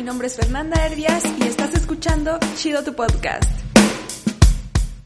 mi nombre es Fernanda Herbias y estás escuchando Chido tu podcast.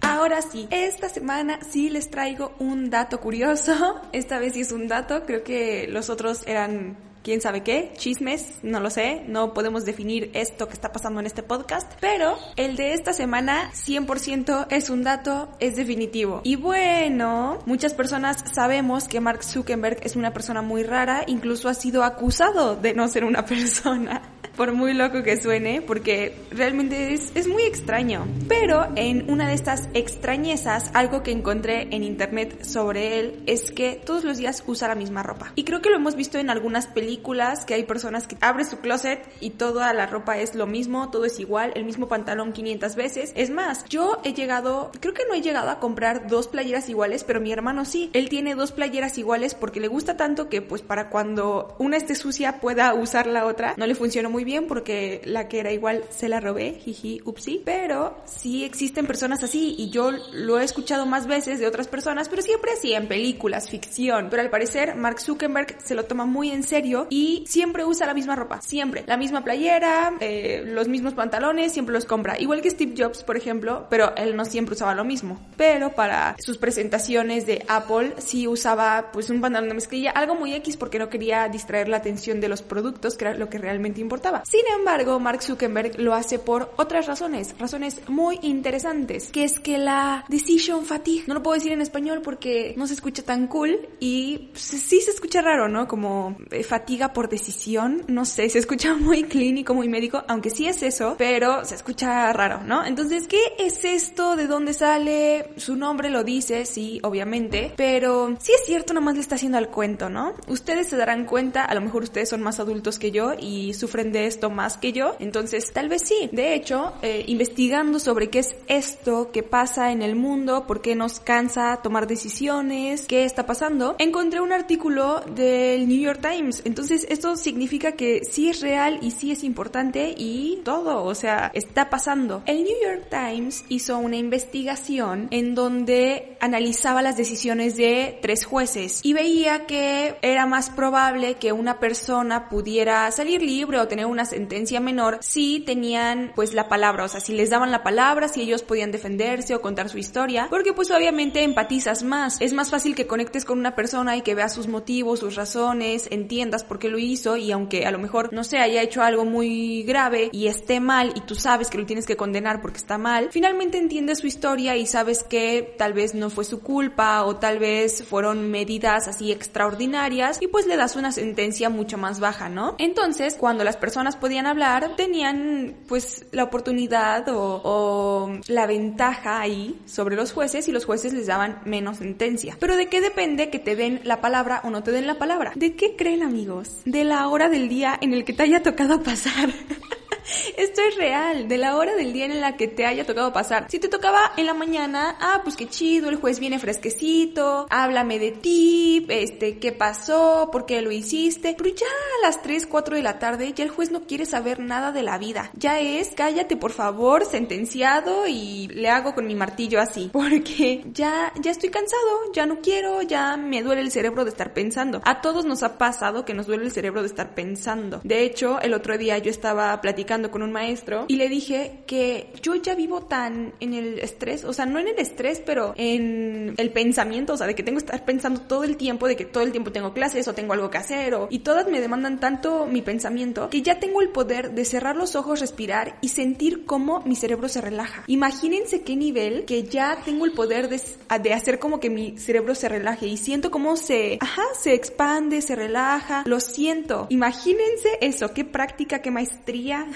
Ahora sí, esta semana sí les traigo un dato curioso. Esta vez sí es un dato, creo que los otros eran quién sabe qué, chismes, no lo sé, no podemos definir esto que está pasando en este podcast, pero el de esta semana 100% es un dato, es definitivo. Y bueno, muchas personas sabemos que Mark Zuckerberg es una persona muy rara, incluso ha sido acusado de no ser una persona por muy loco que suene, porque realmente es, muy extraño. Pero en una de estas extrañezas, algo que encontré en internet sobre él es que todos los días usa la misma ropa. Y creo que lo hemos visto en algunas películas, que hay personas que abren su closet y toda la ropa es lo mismo, todo es igual, el mismo pantalón 500 veces. Es más, yo he llegado, creo que no he llegado a comprar dos playeras iguales, pero mi hermano sí. Él tiene dos playeras iguales porque le gusta tanto que pues para cuando una esté sucia pueda usar la otra, no le funcionó muy bien porque la que era igual se la robé, jiji, upsi, pero sí existen personas así y yo lo he escuchado más veces de otras personas, pero siempre así en películas, ficción, pero al parecer Mark Zuckerberg se lo toma muy en serio y siempre usa la misma ropa, siempre, la misma playera, eh, los mismos pantalones, siempre los compra, igual que Steve Jobs, por ejemplo, pero él no siempre usaba lo mismo, pero para sus presentaciones de Apple sí usaba pues un pantalón de mezclilla, algo muy X porque no quería distraer la atención de los productos, que era lo que realmente importaba. Sin embargo, Mark Zuckerberg lo hace por otras razones, razones muy interesantes, que es que la decision fatigue, no lo puedo decir en español porque no se escucha tan cool y sí se escucha raro, ¿no? Como eh, fatiga por decisión, no sé, se escucha muy clínico, muy médico, aunque sí es eso, pero se escucha raro, ¿no? Entonces, ¿qué es esto? ¿De dónde sale? Su nombre lo dice, sí, obviamente, pero sí es cierto, nomás le está haciendo al cuento, ¿no? Ustedes se darán cuenta, a lo mejor ustedes son más adultos que yo y sufren de esto más que yo, entonces tal vez sí. De hecho, eh, investigando sobre qué es esto que pasa en el mundo, por qué nos cansa tomar decisiones, qué está pasando, encontré un artículo del New York Times. Entonces esto significa que sí es real y sí es importante y todo, o sea, está pasando. El New York Times hizo una investigación en donde analizaba las decisiones de tres jueces y veía que era más probable que una persona pudiera salir libre o tener una sentencia menor si tenían pues la palabra, o sea, si les daban la palabra, si ellos podían defenderse o contar su historia, porque pues obviamente empatizas más, es más fácil que conectes con una persona y que veas sus motivos, sus razones, entiendas por qué lo hizo y aunque a lo mejor no sé, haya hecho algo muy grave y esté mal y tú sabes que lo tienes que condenar porque está mal, finalmente entiendes su historia y sabes que tal vez no fue su culpa o tal vez fueron medidas así extraordinarias y pues le das una sentencia mucho más baja, ¿no? Entonces, cuando las personas podían hablar, tenían pues la oportunidad o, la ventaja ahí sobre los jueces y los jueces les daban menos sentencia. Pero ¿de qué depende que te den la palabra o no te den la palabra? ¿De qué creen amigos? De la hora del día en el que te haya tocado pasar. Esto es real, de la hora del día en la que te haya tocado pasar. Si te tocaba en la mañana, ah, pues qué chido, el juez viene fresquecito, háblame de ti, este, qué pasó, por qué lo hiciste. Pero ya a las 3, 4 de la tarde, ya el juez no quiere saber nada de la vida. Ya es, cállate por favor, sentenciado y le hago con mi martillo así. Porque ya, ya estoy cansado, ya no quiero, ya me duele el cerebro de estar pensando. A todos nos ha pasado que nos duele el cerebro de estar pensando. De hecho, el otro día yo estaba platicando con un maestro y le dije que yo ya vivo tan en el estrés, o sea, no en el estrés, pero en el pensamiento, o sea, de que tengo que estar pensando todo el tiempo, de que todo el tiempo tengo clases o tengo algo que hacer, o, y todas me demandan tanto mi pensamiento que ya tengo el poder de cerrar los ojos, respirar y sentir cómo mi cerebro se relaja. Imagínense qué nivel que ya tengo el poder de, de hacer como que mi cerebro se relaje y siento cómo se, ajá, se expande, se relaja, lo siento. Imagínense eso, qué práctica, qué maestría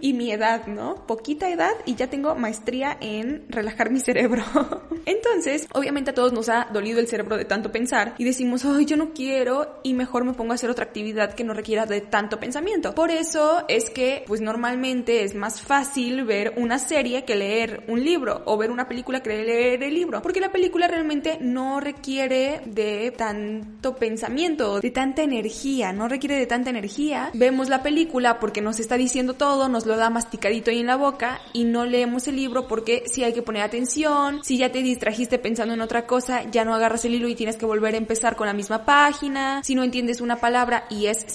y mi edad, ¿no? Poquita edad y ya tengo maestría en relajar mi cerebro. Entonces, obviamente a todos nos ha dolido el cerebro de tanto pensar y decimos, ay, yo no quiero y mejor me pongo a hacer otra actividad que no requiera de tanto pensamiento. Por eso es que, pues normalmente es más fácil ver una serie que leer un libro o ver una película que leer el libro, porque la película realmente no requiere de tanto pensamiento, de tanta energía, no requiere de tanta energía. Vemos la película porque nos está diciendo todo, nos lo da masticadito ahí en la boca y no leemos el libro porque si hay que poner atención, si ya te distrajiste pensando en otra cosa, ya no agarras el hilo y tienes que volver a empezar con la misma página, si no entiendes una palabra y es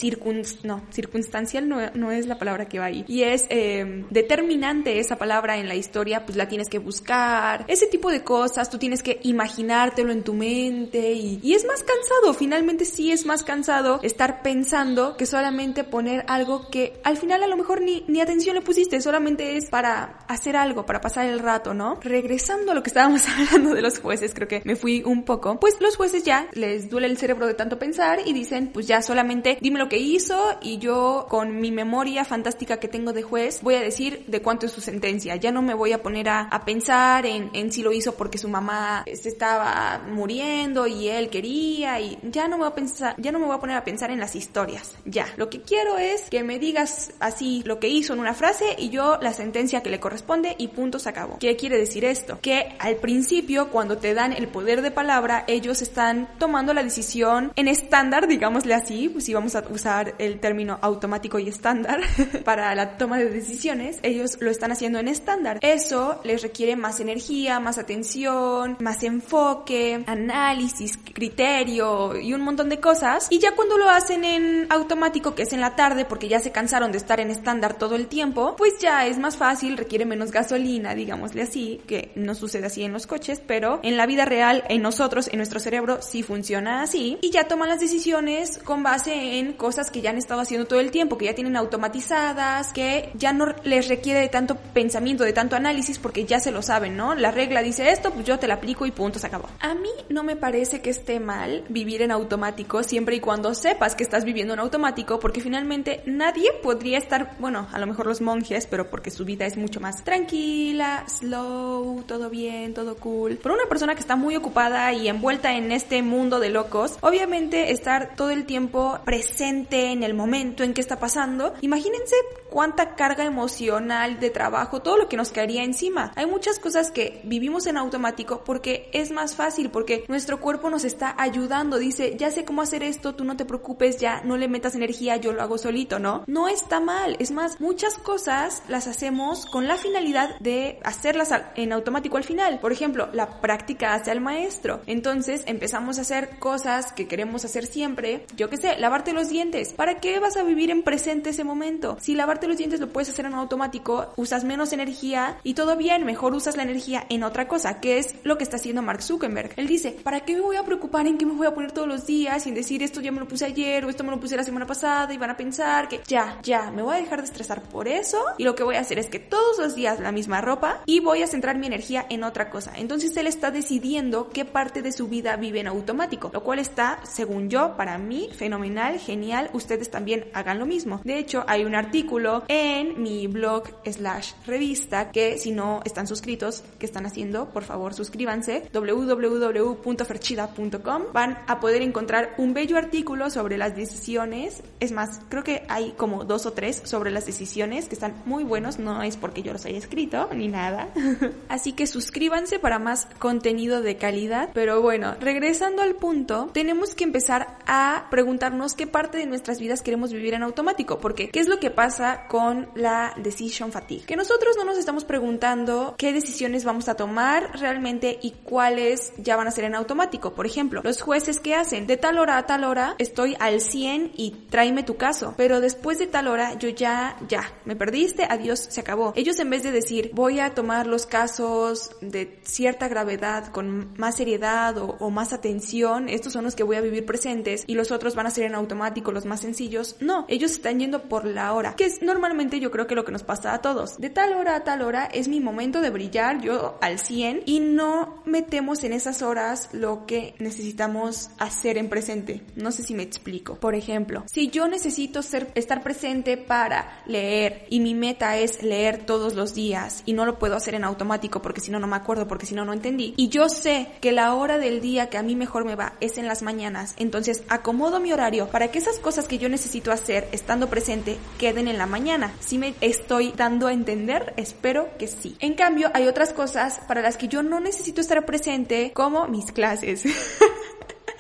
no, circunstancial no, no, es la palabra que va ahí, y es eh, determinante esa palabra en la historia, pues la tienes que buscar, ese tipo de cosas, tú tienes que imaginártelo en tu mente y, y es más cansado, finalmente sí es más cansado estar pensando que solamente poner algo que al final a lo mejor ni, ni atención le pusiste, solamente es para hacer algo, para pasar el rato, ¿no? Regresando a lo que estábamos hablando de los jueces, creo que me fui un poco, pues los jueces ya les duele el cerebro de tanto pensar y dicen, pues ya solamente dime lo que hizo y yo con mi memoria fantástica que tengo de juez voy a decir de cuánto es su sentencia. Ya no me voy a poner a, a pensar en, en, si lo hizo porque su mamá se estaba muriendo y él quería y ya no me voy a pensar, ya no me voy a poner a pensar en las historias. Ya, lo que quiero es que me digas así lo que hizo en una frase y yo la sentencia que le corresponde y punto se acabó. ¿Qué quiere decir esto? Que al principio cuando te dan el poder de palabra ellos están tomando la decisión en estándar, digámosle así, pues si vamos a usar el término automático y estándar para la toma de decisiones, ellos lo están haciendo en estándar. Eso les requiere más energía, más atención, más enfoque, análisis, criterio y un montón de cosas. Y ya cuando lo hacen en automático, que es en la tarde, porque ya se cansaron de estar en estándar todo el tiempo, pues ya es más fácil, requiere menos gasolina, digámosle así, que no sucede así en los coches, pero en la vida real, en nosotros, en nuestro cerebro, sí funciona así. Y ya toman las decisiones con base en cosas que ya han estado haciendo todo el tiempo, que ya tienen automatizadas, que ya no les requiere de tanto pensamiento, de tanto análisis, porque ya se lo saben, ¿no? La regla dice esto, pues yo te la aplico y punto, se acabó. A mí no me parece que esté mal vivir en automático siempre y cuando sepas que estás viviendo en automático, porque finalmente nadie podría estar, bueno, a lo mejor los monjes, pero porque su vida es mucho más tranquila, slow, todo bien, todo cool. Pero una persona que está muy ocupada y envuelta en este mundo de locos, obviamente estar todo el tiempo presente en el momento en que está pasando, imagínense cuánta carga emocional de trabajo, todo lo que nos caería encima. Hay muchas cosas que vivimos en automático porque es más fácil, porque nuestro cuerpo nos está ayudando, dice, ya sé cómo hacer esto, tú no te preocupes, ya no le metas energía, yo lo hago solito, ¿no? No está mal, es más, muchas cosas las hacemos con la finalidad de hacerlas en automático al final. Por ejemplo, la práctica hace al maestro. Entonces empezamos a hacer cosas que queremos hacer siempre, yo qué sé, lavarte los dientes. ¿Para qué vas a vivir en presente ese momento? Si lavarte los dientes lo puedes hacer en automático, usas menos energía y todo bien, mejor usas la energía en otra cosa, que es lo que está haciendo Mark Zuckerberg. Él dice, ¿para qué me voy a preocupar en qué me voy a poner todos los días sin decir esto ya me lo puse ayer o esto me lo puse la semana pasada y van a pensar que ya, ya, me voy a dejar de estresar por eso y lo que voy a hacer es que todos los días la misma ropa y voy a centrar mi energía en otra cosa. Entonces él está decidiendo qué parte de su vida vive en automático, lo cual está, según yo, para mí, fenomenal, genial ustedes también hagan lo mismo. De hecho, hay un artículo en mi blog slash revista que si no están suscritos, ¿qué están haciendo? Por favor, suscríbanse. www.ferchida.com Van a poder encontrar un bello artículo sobre las decisiones. Es más, creo que hay como dos o tres sobre las decisiones que están muy buenos. No es porque yo los haya escrito ni nada. Así que suscríbanse para más contenido de calidad. Pero bueno, regresando al punto, tenemos que empezar a preguntarnos qué parte de nuestras vidas queremos vivir en automático. Porque, ¿qué es lo que pasa con la decision fatigue? Que nosotros no nos estamos preguntando qué decisiones vamos a tomar realmente y cuáles ya van a ser en automático. Por ejemplo, los jueces que hacen de tal hora a tal hora estoy al 100 y tráeme tu caso. Pero después de tal hora yo ya, ya, me perdiste, adiós, se acabó. Ellos en vez de decir voy a tomar los casos de cierta gravedad con más seriedad o, o más atención, estos son los que voy a vivir presentes y los otros van a ser en automático los más sencillos. No, ellos están yendo por la hora, que es normalmente yo creo que lo que nos pasa a todos. De tal hora a tal hora es mi momento de brillar yo al 100 y no metemos en esas horas lo que necesitamos hacer en presente. No sé si me explico. Por ejemplo, si yo necesito ser, estar presente para leer y mi meta es leer todos los días y no lo puedo hacer en automático porque si no no me acuerdo, porque si no no entendí. Y yo sé que la hora del día que a mí mejor me va es en las mañanas. Entonces acomodo mi horario para que esas cosas que yo necesito hacer estando presente queden en la mañana. Si me estoy dando a entender, espero que sí. En cambio, hay otras cosas para las que yo no necesito estar presente, como mis clases.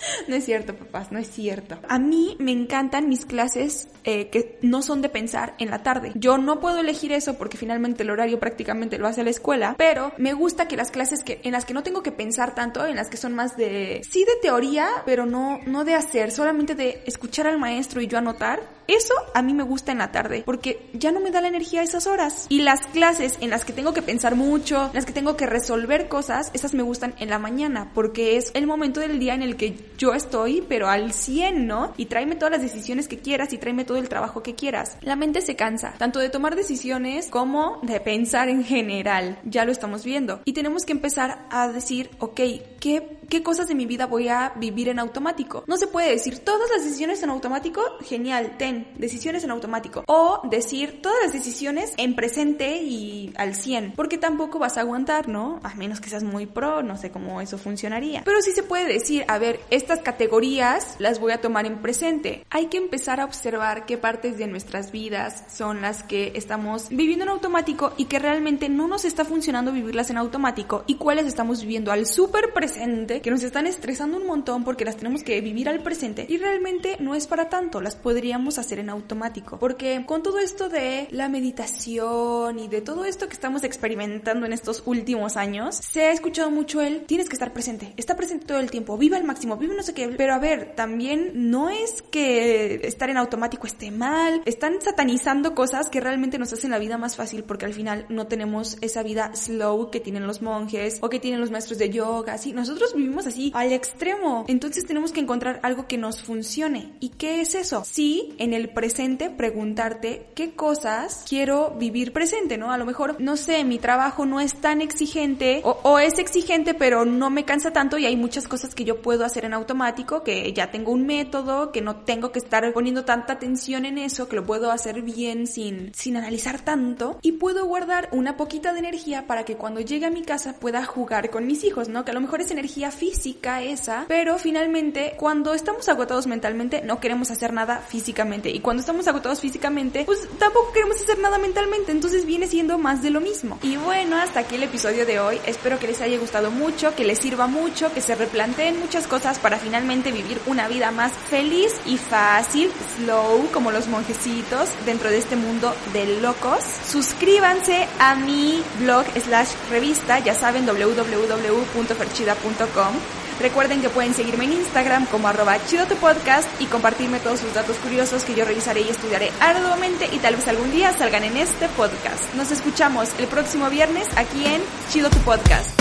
No es cierto, papás, no es cierto. A mí me encantan mis clases eh, que no son de pensar en la tarde. Yo no puedo elegir eso porque finalmente el horario prácticamente lo hace la escuela, pero me gusta que las clases que, en las que no tengo que pensar tanto, en las que son más de, sí de teoría, pero no, no de hacer, solamente de escuchar al maestro y yo anotar, eso a mí me gusta en la tarde porque ya no me da la energía a esas horas. Y las clases en las que tengo que pensar mucho, en las que tengo que resolver cosas, esas me gustan en la mañana porque es el momento del día en el que yo estoy, pero al 100, ¿no? Y tráeme todas las decisiones que quieras y tráeme todo el trabajo que quieras. La mente se cansa, tanto de tomar decisiones como de pensar en general. Ya lo estamos viendo. Y tenemos que empezar a decir, ok, ¿qué, qué cosas de mi vida voy a vivir en automático? No se puede decir todas las decisiones en automático, genial, ten, decisiones en automático. O decir todas las decisiones en presente y al 100, porque tampoco vas a aguantar, ¿no? A menos que seas muy pro, no sé cómo eso funcionaría. Pero sí se puede decir, a ver, estas categorías las voy a tomar en presente. Hay que empezar a observar qué partes de nuestras vidas son las que estamos viviendo en automático y que realmente no nos está funcionando vivirlas en automático y cuáles estamos viviendo al súper presente que nos están estresando un montón porque las tenemos que vivir al presente y realmente no es para tanto, las podríamos hacer en automático. Porque con todo esto de la meditación y de todo esto que estamos experimentando en estos últimos años, se ha escuchado mucho el tienes que estar presente, está presente todo el tiempo, viva al máximo, vive no sé qué. Pero a ver, también no es que estar en automático esté mal, están satanizando cosas que realmente nos hacen la vida más fácil porque al final no tenemos esa vida slow que tienen los monjes o que tienen los maestros de yoga, así. Nosotros vivimos así al extremo. Entonces tenemos que encontrar algo que nos funcione. ¿Y qué es eso? Sí, en el presente preguntarte qué cosas quiero vivir presente, ¿no? A lo mejor, no sé, mi trabajo no es tan exigente o, o es exigente pero no me cansa tanto y hay muchas cosas que yo puedo hacer en automático, que ya tengo un método, que no tengo que estar poniendo tanta atención en eso, que lo puedo hacer bien sin, sin analizar tanto y puedo guardar una poquita de energía para que cuando llegue a mi casa pueda jugar con mis hijos, ¿no? Que a lo mejor es energía física esa, pero finalmente cuando estamos agotados mentalmente no queremos hacer nada físicamente y cuando estamos agotados físicamente pues tampoco queremos hacer nada mentalmente, entonces viene siendo más de lo mismo. Y bueno, hasta aquí el episodio de hoy, espero que les haya gustado mucho, que les sirva mucho, que se replanteen muchas cosas finalmente vivir una vida más feliz y fácil, slow, como los monjecitos dentro de este mundo de locos. Suscríbanse a mi blog slash revista, ya saben, www.ferchida.com. Recuerden que pueden seguirme en Instagram como arroba chido tu podcast y compartirme todos sus datos curiosos que yo revisaré y estudiaré arduamente y tal vez algún día salgan en este podcast. Nos escuchamos el próximo viernes aquí en Chido tu podcast.